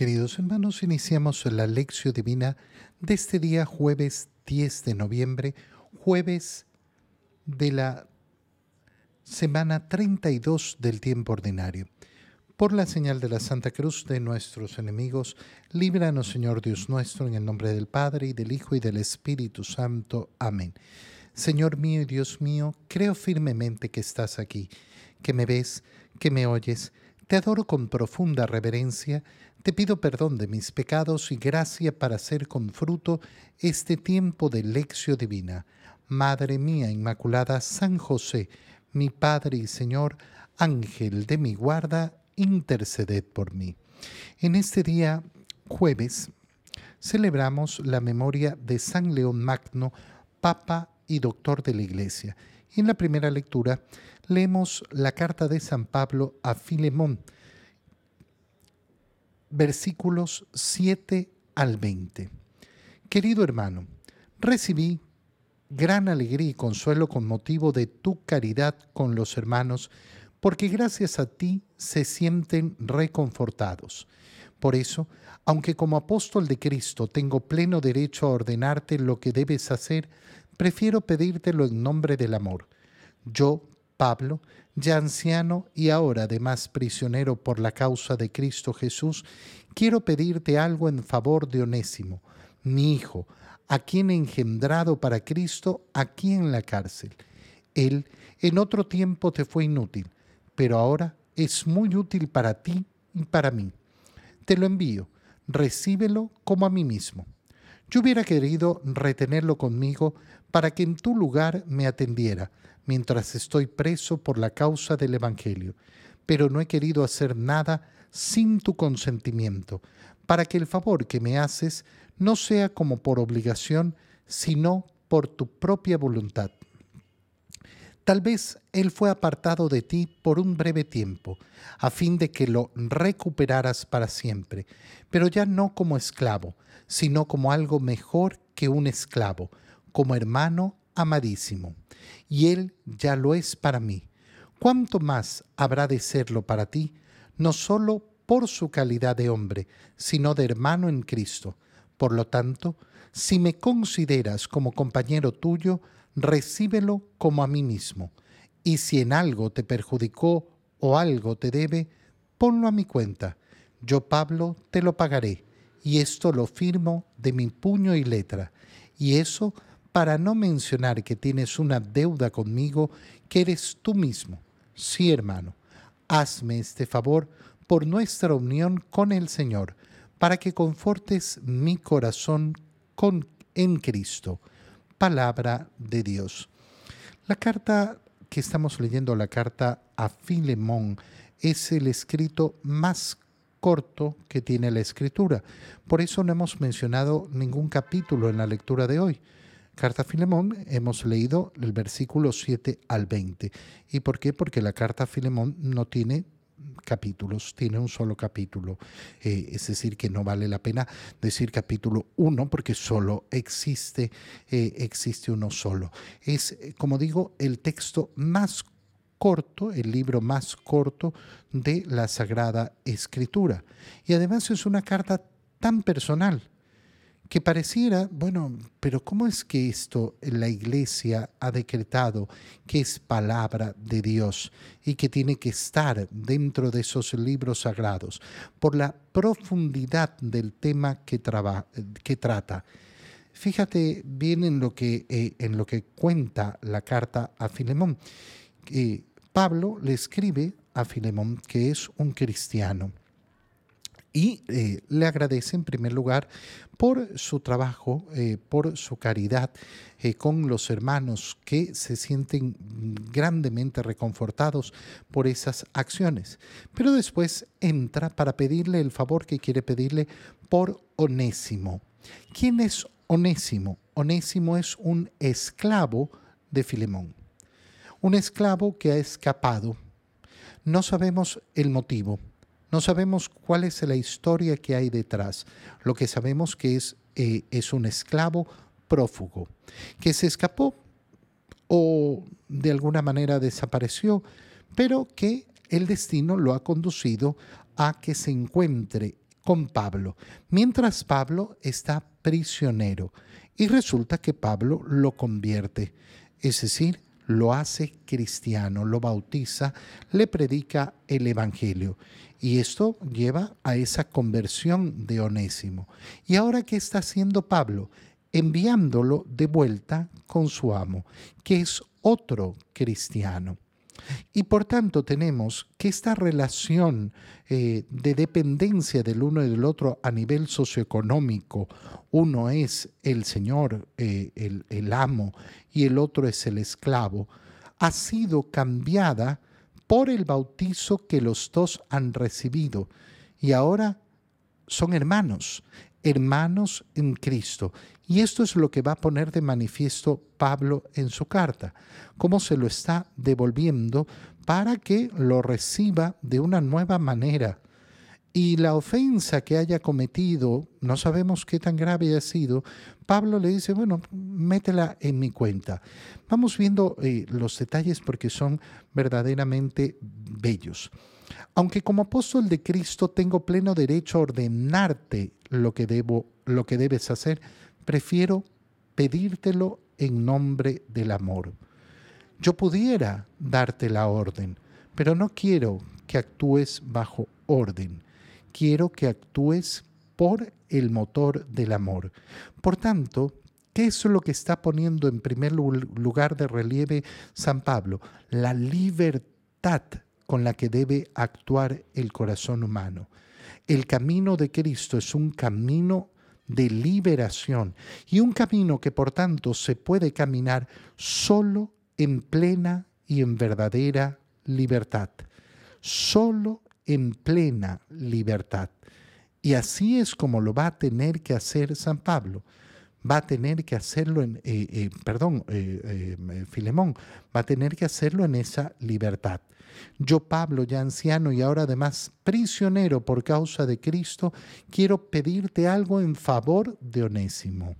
Queridos hermanos, iniciamos la lección divina de este día jueves 10 de noviembre, jueves de la semana 32 del tiempo ordinario. Por la señal de la Santa Cruz de nuestros enemigos, líbranos Señor Dios nuestro, en el nombre del Padre y del Hijo y del Espíritu Santo. Amén. Señor mío y Dios mío, creo firmemente que estás aquí, que me ves, que me oyes, te adoro con profunda reverencia, te pido perdón de mis pecados y gracia para hacer con fruto este tiempo de lección divina. Madre mía Inmaculada, San José, mi Padre y Señor, Ángel de mi guarda, interceded por mí. En este día, jueves, celebramos la memoria de San León Magno, Papa y Doctor de la Iglesia. en la primera lectura leemos la carta de San Pablo a Filemón, versículos 7 al 20. Querido hermano, recibí gran alegría y consuelo con motivo de tu caridad con los hermanos, porque gracias a ti se sienten reconfortados. Por eso, aunque como apóstol de Cristo tengo pleno derecho a ordenarte lo que debes hacer, prefiero pedírtelo en nombre del amor. Yo, Pablo, ya anciano y ahora además prisionero por la causa de Cristo Jesús, quiero pedirte algo en favor de Onésimo, mi hijo, a quien he engendrado para Cristo aquí en la cárcel. Él en otro tiempo te fue inútil, pero ahora es muy útil para ti y para mí. Te lo envío, recíbelo como a mí mismo. Yo hubiera querido retenerlo conmigo para que en tu lugar me atendiera, mientras estoy preso por la causa del Evangelio, pero no he querido hacer nada sin tu consentimiento, para que el favor que me haces no sea como por obligación, sino por tu propia voluntad. Tal vez Él fue apartado de ti por un breve tiempo, a fin de que lo recuperaras para siempre, pero ya no como esclavo, sino como algo mejor que un esclavo, como hermano amadísimo y Él ya lo es para mí. ¿Cuánto más habrá de serlo para ti, no solo por su calidad de hombre, sino de hermano en Cristo? Por lo tanto, si me consideras como compañero tuyo, recíbelo como a mí mismo. Y si en algo te perjudicó o algo te debe, ponlo a mi cuenta. Yo, Pablo, te lo pagaré. Y esto lo firmo de mi puño y letra. Y eso para no mencionar que tienes una deuda conmigo que eres tú mismo. Sí, hermano, hazme este favor por nuestra unión con el Señor, para que confortes mi corazón en Cristo. Palabra de Dios. La carta que estamos leyendo, la carta a Filemón, es el escrito más corto que tiene la escritura. Por eso no hemos mencionado ningún capítulo en la lectura de hoy. Carta a Filemón hemos leído el versículo 7 al 20. ¿Y por qué? Porque la carta a Filemón no tiene capítulos, tiene un solo capítulo. Eh, es decir, que no vale la pena decir capítulo 1 porque solo existe, eh, existe uno solo. Es, como digo, el texto más corto, el libro más corto de la Sagrada Escritura. Y además es una carta tan personal que pareciera, bueno, pero ¿cómo es que esto la iglesia ha decretado que es palabra de Dios y que tiene que estar dentro de esos libros sagrados? Por la profundidad del tema que, trata. Fíjate bien en lo que, eh, en lo que cuenta la carta a Filemón. Pablo le escribe a Filemón que es un cristiano y eh, le agradece en primer lugar por su trabajo, eh, por su caridad eh, con los hermanos que se sienten grandemente reconfortados por esas acciones. Pero después entra para pedirle el favor que quiere pedirle por Onésimo. ¿Quién es Onésimo? Onésimo es un esclavo de Filemón, un esclavo que ha escapado. No sabemos el motivo no sabemos cuál es la historia que hay detrás. Lo que sabemos que es, eh, es un esclavo prófugo, que se escapó o de alguna manera desapareció, pero que el destino lo ha conducido a que se encuentre con Pablo, mientras Pablo está prisionero. Y resulta que Pablo lo convierte, es decir, lo hace cristiano, lo bautiza, le predica el Evangelio. Y esto lleva a esa conversión de Onésimo. ¿Y ahora qué está haciendo Pablo? Enviándolo de vuelta con su amo, que es otro cristiano. Y por tanto tenemos que esta relación eh, de dependencia del uno y del otro a nivel socioeconómico, uno es el Señor, eh, el, el amo, y el otro es el esclavo, ha sido cambiada por el bautizo que los dos han recibido. Y ahora son hermanos, hermanos en Cristo. Y esto es lo que va a poner de manifiesto Pablo en su carta, cómo se lo está devolviendo para que lo reciba de una nueva manera. Y la ofensa que haya cometido, no sabemos qué tan grave haya sido, Pablo le dice, bueno, métela en mi cuenta. Vamos viendo eh, los detalles porque son verdaderamente bellos. Aunque como apóstol de Cristo tengo pleno derecho a ordenarte lo que debo, lo que debes hacer, prefiero pedírtelo en nombre del amor. Yo pudiera darte la orden, pero no quiero que actúes bajo orden. Quiero que actúes por el motor del amor. Por tanto, ¿qué es lo que está poniendo en primer lugar de relieve San Pablo? La libertad con la que debe actuar el corazón humano. El camino de Cristo es un camino de liberación y un camino que por tanto se puede caminar solo en plena y en verdadera libertad. Solo en plena libertad. Y así es como lo va a tener que hacer San Pablo. Va a tener que hacerlo en, eh, eh, perdón, eh, Filemón, va a tener que hacerlo en esa libertad. Yo, Pablo, ya anciano y ahora además prisionero por causa de Cristo, quiero pedirte algo en favor de Onésimo.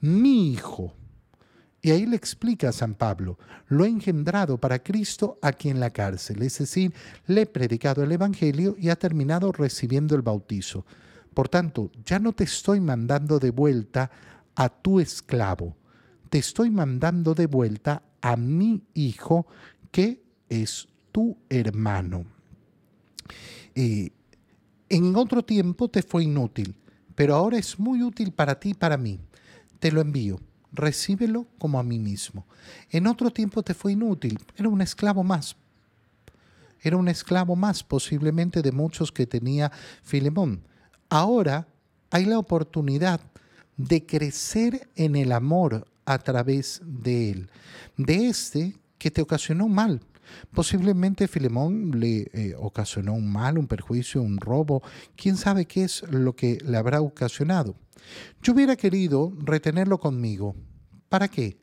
Mi hijo, y ahí le explica a San Pablo, lo he engendrado para Cristo aquí en la cárcel, es decir, le he predicado el Evangelio y ha terminado recibiendo el bautizo. Por tanto, ya no te estoy mandando de vuelta a tu esclavo, te estoy mandando de vuelta a mi hijo que es tu hermano. Eh, en otro tiempo te fue inútil, pero ahora es muy útil para ti y para mí. Te lo envío. Recíbelo como a mí mismo. En otro tiempo te fue inútil. Era un esclavo más. Era un esclavo más, posiblemente de muchos que tenía Filemón. Ahora hay la oportunidad de crecer en el amor a través de él, de este que te ocasionó mal, Posiblemente Filemón le eh, ocasionó un mal, un perjuicio, un robo, quién sabe qué es lo que le habrá ocasionado. Yo hubiera querido retenerlo conmigo. ¿Para qué?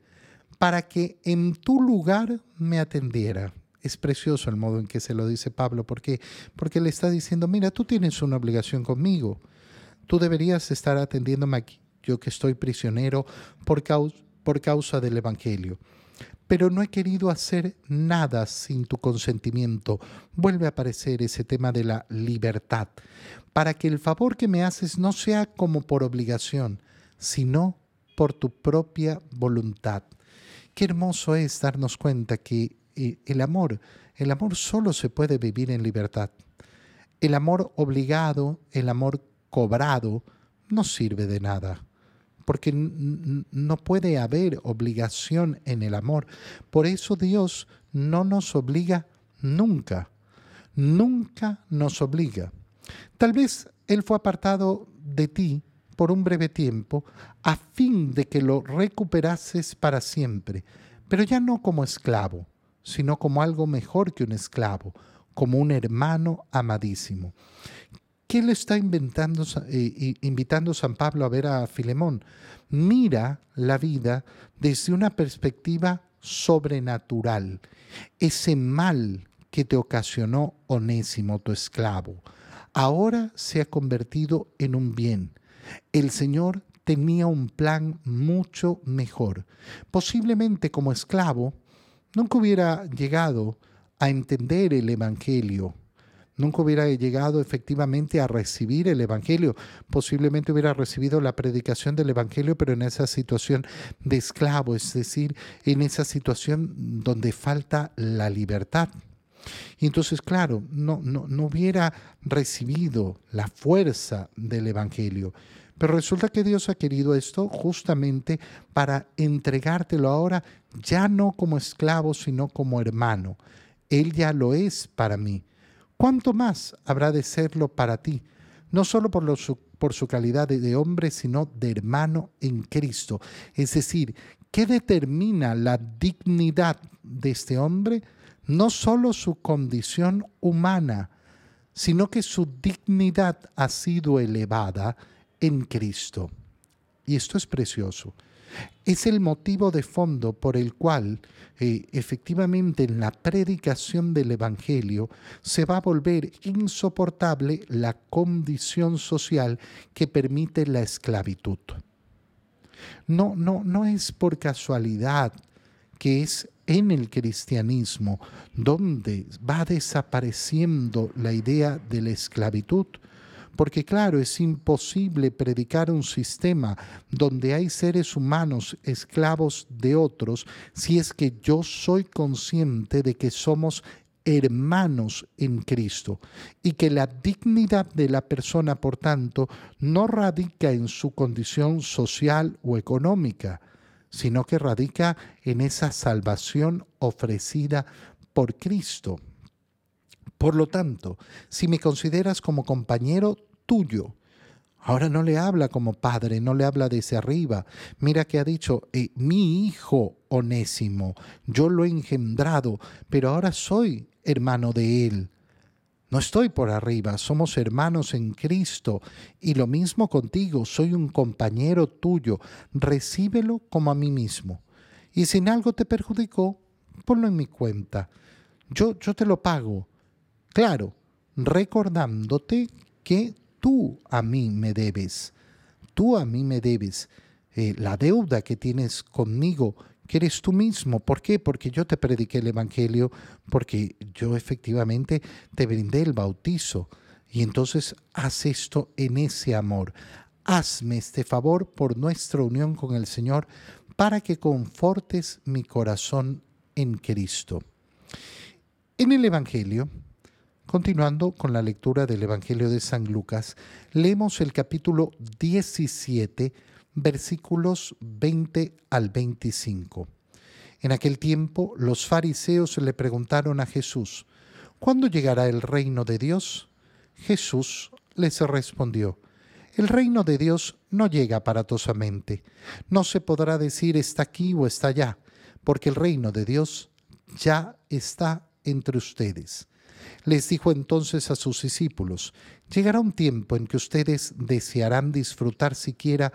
Para que en tu lugar me atendiera. Es precioso el modo en que se lo dice Pablo, ¿por qué? Porque le está diciendo, mira, tú tienes una obligación conmigo. Tú deberías estar atendiéndome aquí, yo que estoy prisionero por causa, por causa del Evangelio pero no he querido hacer nada sin tu consentimiento. Vuelve a aparecer ese tema de la libertad, para que el favor que me haces no sea como por obligación, sino por tu propia voluntad. Qué hermoso es darnos cuenta que eh, el amor, el amor solo se puede vivir en libertad. El amor obligado, el amor cobrado, no sirve de nada porque no puede haber obligación en el amor. Por eso Dios no nos obliga nunca, nunca nos obliga. Tal vez Él fue apartado de ti por un breve tiempo a fin de que lo recuperases para siempre, pero ya no como esclavo, sino como algo mejor que un esclavo, como un hermano amadísimo. ¿Qué le está inventando, eh, invitando San Pablo a ver a Filemón? Mira la vida desde una perspectiva sobrenatural. Ese mal que te ocasionó Onésimo, tu esclavo, ahora se ha convertido en un bien. El Señor tenía un plan mucho mejor. Posiblemente como esclavo nunca hubiera llegado a entender el Evangelio, nunca hubiera llegado efectivamente a recibir el Evangelio. Posiblemente hubiera recibido la predicación del Evangelio, pero en esa situación de esclavo, es decir, en esa situación donde falta la libertad. Y entonces, claro, no, no, no hubiera recibido la fuerza del Evangelio. Pero resulta que Dios ha querido esto justamente para entregártelo ahora ya no como esclavo, sino como hermano. Él ya lo es para mí. ¿Cuánto más habrá de serlo para ti? No solo por, su, calidad de, de hombre, sino de hermano en Cristo. Es decir, ¿qué determina la dignidad de este hombre? No solo su condición humana, sino que su dignidad ha sido elevada en Cristo. Y esto es precioso. Es el motivo de fondo por el cual eh, efectivamente en la predicación del Evangelio se va a volver insoportable la condición social que permite la esclavitud. No, no, no es por casualidad que es en el cristianismo donde va desapareciendo la idea de la esclavitud, porque claro, es imposible predicar un sistema donde hay seres humanos esclavos de otros si es que yo soy consciente de que somos hermanos en Cristo y que la dignidad de la persona, por tanto, no radica en su condición social o económica, sino que radica en esa salvación ofrecida por Cristo. Por lo tanto, si me consideras como compañero tuyo, ahora no le habla como padre, no le habla desde arriba. Mira que ha dicho, eh, mi hijo onésimo, yo lo he engendrado, pero ahora soy hermano de él. No estoy por arriba, somos hermanos en Cristo. Y lo mismo contigo, soy un compañero tuyo, recíbelo como a mí mismo. Y si en algo te perjudicó, ponlo en mi cuenta. Yo, yo te lo pago. Claro, recordándote que tú a mí me debes, tú a mí me debes. Eh, la deuda que tienes conmigo, que eres tú mismo. ¿Por qué? Porque yo te prediqué el Evangelio, porque yo efectivamente te brindé el bautizo. Y entonces haz esto en ese amor. Hazme este favor por nuestra unión con el Señor para que confortes mi corazón en Cristo. En el Evangelio, Continuando con la lectura del Evangelio de San Lucas, leemos el capítulo 17, versículos 20 al 25. En aquel tiempo los fariseos le preguntaron a Jesús, ¿cuándo llegará el reino de Dios? Jesús les respondió, el reino de Dios no llega aparatosamente, no se podrá decir está aquí o está allá, porque el reino de Dios ya está entre ustedes. Les dijo entonces a sus discípulos, llegará un tiempo en que ustedes desearán disfrutar siquiera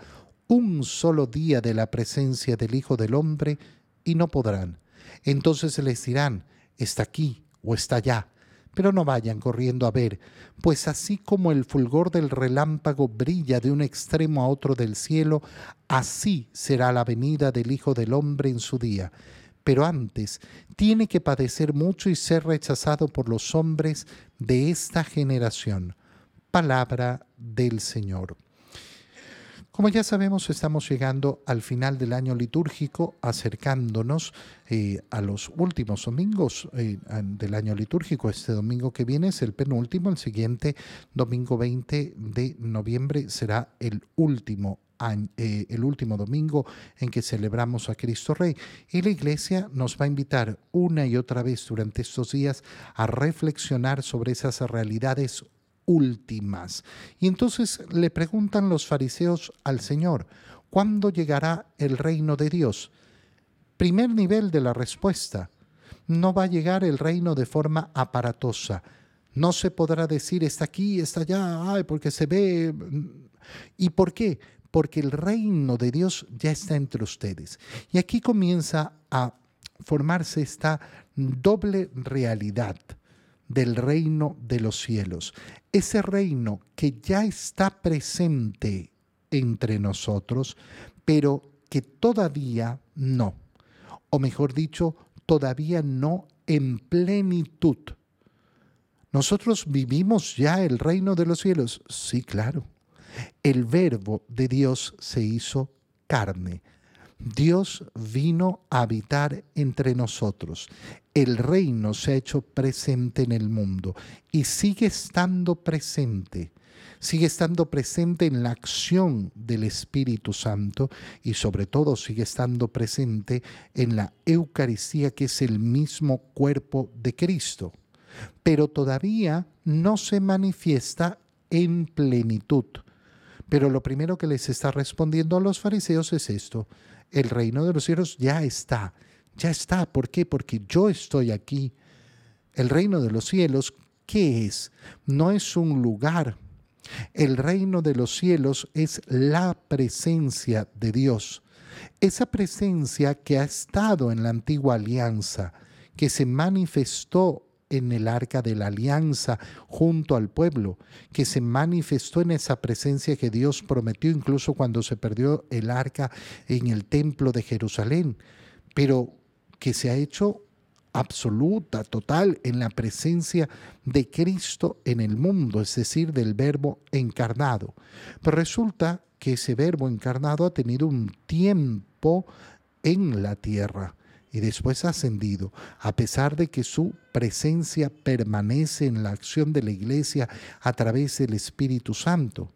un solo día de la presencia del Hijo del Hombre y no podrán. Entonces les dirán, está aquí o está allá, pero no vayan corriendo a ver, pues así como el fulgor del relámpago brilla de un extremo a otro del cielo, así será la venida del Hijo del Hombre en su día pero antes tiene que padecer mucho y ser rechazado por los hombres de esta generación. Palabra del Señor. Como ya sabemos, estamos llegando al final del año litúrgico, acercándonos eh, a los últimos domingos eh, del año litúrgico. Este domingo que viene es el penúltimo, el siguiente domingo 20 de noviembre será el último eh, el último domingo en que celebramos a Cristo Rey. Y la Iglesia nos va a invitar una y otra vez durante estos días a reflexionar sobre esas realidades últimas. Y entonces le preguntan los fariseos al Señor, ¿cuándo llegará el reino de Dios? Primer nivel de la respuesta, no va a llegar el reino de forma aparatosa. No se podrá decir está aquí, está allá, ay, porque se ve. ¿Y por qué? Porque el reino de Dios ya está entre ustedes. Y aquí comienza a formarse esta doble realidad del reino de los cielos. Ese reino que ya está presente entre nosotros, pero que todavía no, o mejor dicho, todavía no en plenitud. ¿Nosotros vivimos ya el reino de los cielos? Sí, claro. El verbo de Dios se hizo carne. Dios vino a habitar entre nosotros. El reino se ha hecho presente en el mundo y sigue estando presente. Sigue estando presente en la acción del Espíritu Santo y sobre todo sigue estando presente en la Eucaristía que es el mismo cuerpo de Cristo. Pero todavía no se manifiesta en plenitud. Pero lo primero que les está respondiendo a los fariseos es esto el reino de los cielos ya está, ya está. ¿Por qué? Porque yo estoy aquí. El reino de los cielos, ¿qué es? No es un lugar. El reino de los cielos es la presencia de Dios. Esa presencia que ha estado en la antigua alianza, que se manifestó en el arca de la alianza junto al pueblo, que se manifestó en esa presencia que Dios prometió incluso cuando se perdió el arca en el templo de Jerusalén, pero que se ha hecho absoluta, total, en la presencia de Cristo en el mundo, es decir, del verbo encarnado. Pero resulta que ese verbo encarnado ha tenido un tiempo en la tierra y después ascendido, a pesar de que su presencia permanece en la acción de la iglesia a través del Espíritu Santo.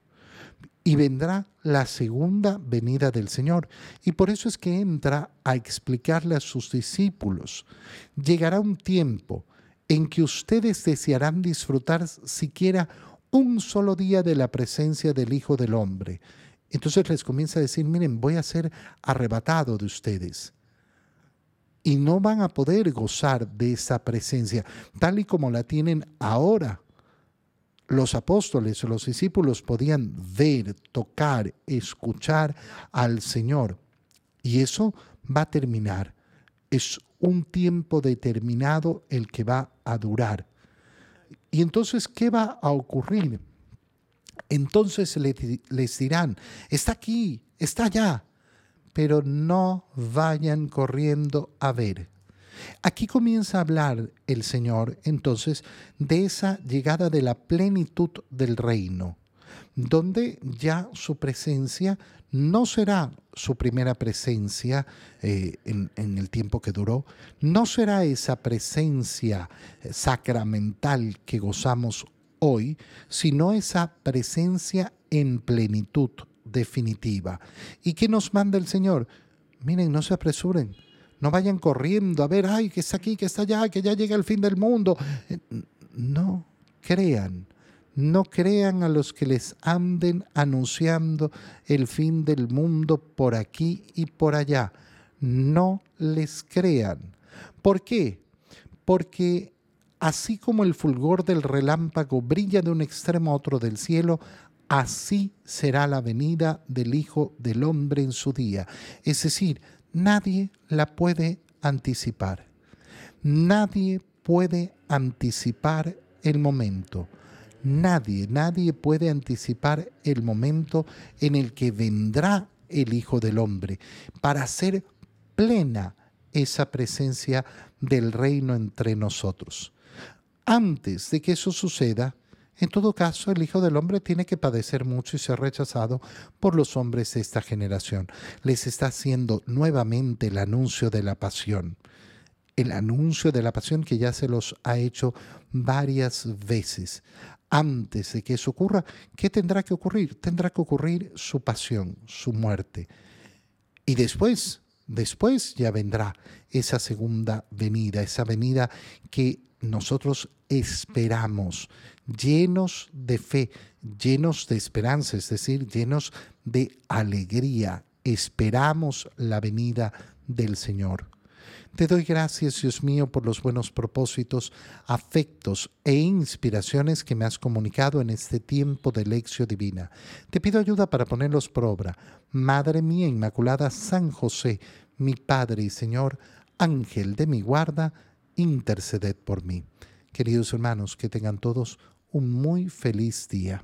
Y vendrá la segunda venida del Señor. Y por eso es que entra a explicarle a sus discípulos. Llegará un tiempo en que ustedes desearán disfrutar siquiera un solo día de la presencia del Hijo del Hombre. Entonces les comienza a decir, miren, voy a ser arrebatado de ustedes y no van a poder gozar de esa presencia tal y como la tienen ahora. Los apóstoles los discípulos podían ver, tocar, escuchar al Señor. Y eso va a terminar. Es un tiempo determinado el que va a durar. Y entonces, ¿qué va a ocurrir? Entonces les dirán, está aquí, está allá, pero no vayan corriendo a ver. Aquí comienza a hablar el Señor entonces de esa llegada de la plenitud del reino, donde ya su presencia no será su primera presencia eh, en, en, el tiempo que duró, no será esa presencia sacramental que gozamos hoy, sino esa presencia en plenitud definitiva. ¿Y qué nos manda el Señor? Miren, no se apresuren, no vayan corriendo a ver, ay, que está aquí, que está allá, que ya llega el fin del mundo. Eh, no crean, no crean a los que les anden anunciando el fin del mundo por aquí y por allá. No les crean. ¿Por qué? Porque así como el fulgor del relámpago brilla de un extremo a otro del cielo, así será la venida del Hijo del Hombre en su día. Es decir, nadie la puede anticipar. Nadie puede anticipar el momento. Nadie, nadie puede anticipar el momento en el que vendrá el Hijo del Hombre para hacer plena esa presencia del reino entre nosotros. Antes de que eso suceda, en todo caso, el Hijo del Hombre tiene que padecer mucho y ser rechazado por los hombres de esta generación. Les está haciendo nuevamente el anuncio de la pasión. El anuncio de la pasión que ya se los ha hecho varias veces. Antes de que eso ocurra, ¿qué tendrá que ocurrir? Tendrá que ocurrir su pasión, su muerte. Y después, después ya vendrá esa segunda venida, esa venida que nosotros esperamos, llenos de fe, llenos de esperanza, es decir, llenos de alegría. Esperamos la venida del Señor. Te doy gracias, Dios mío, por los buenos propósitos, afectos e inspiraciones que me has comunicado en este tiempo de lección divina. Te pido ayuda para ponerlos por obra. Madre mía Inmaculada, San José, mi Padre y Señor, Ángel de mi guarda, interceded por mí. Queridos hermanos, que tengan todos un muy feliz día.